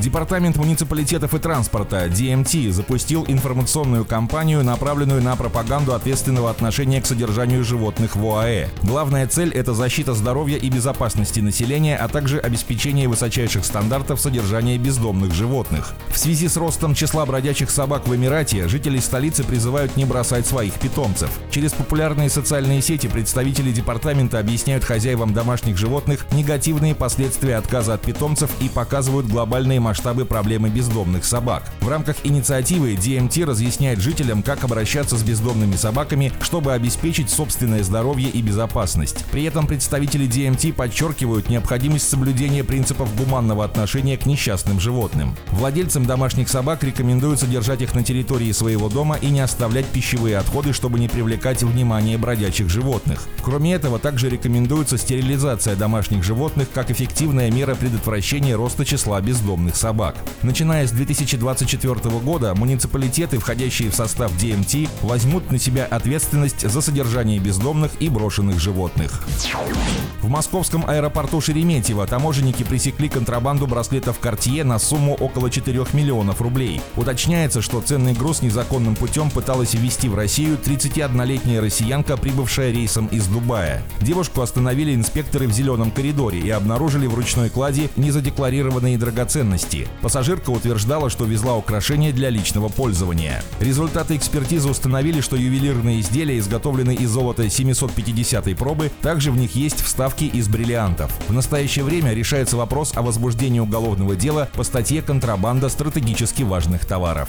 Департамент муниципалитетов и транспорта DMT запустил информационную кампанию, направленную на пропаганду ответственного отношения к содержанию животных в ОАЭ. Главная цель – это защита здоровья и безопасности населения, а также обеспечение высочайших стандартов содержания бездомных животных. В связи с ростом числа бродячих собак в Эмирате, жители столицы призывают не бросать своих питомцев. Через популярные социальные сети представители департамента объясняют хозяевам домашних животных негативные последствия отказа от питомцев и показывают глобальные масштабы проблемы бездомных собак. В рамках инициативы DMT разъясняет жителям, как обращаться с бездомными собаками, чтобы обеспечить собственное здоровье и безопасность. При этом представители DMT подчеркивают необходимость соблюдения принципов гуманного отношения к несчастным животным. Владельцам домашних собак рекомендуется держать их на территории своего дома и не оставлять пищевые отходы, чтобы не привлекать внимание бродячих животных. Кроме этого, также рекомендуется стерилизация домашних животных как эффективная мера предотвращения роста числа бездомных собак. Начиная с 2024 года муниципалитеты, входящие в состав DMT, возьмут на себя ответственность за содержание бездомных и брошенных животных. В московском аэропорту Шереметьево таможенники пресекли контрабанду браслетов Cartier на сумму около 4 миллионов рублей. Уточняется, что ценный груз незаконным путем пыталась ввести в Россию 31-летняя россиянка, прибывшая рейсом из Дубая. Девушку остановили инспекторы в зеленом коридоре и обнаружили в ручной кладе незадекларированные драгоценности древности. Пассажирка утверждала, что везла украшения для личного пользования. Результаты экспертизы установили, что ювелирные изделия изготовлены из золота 750 пробы, также в них есть вставки из бриллиантов. В настоящее время решается вопрос о возбуждении уголовного дела по статье «Контрабанда стратегически важных товаров».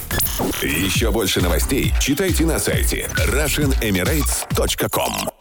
Еще больше новостей читайте на сайте RussianEmirates.com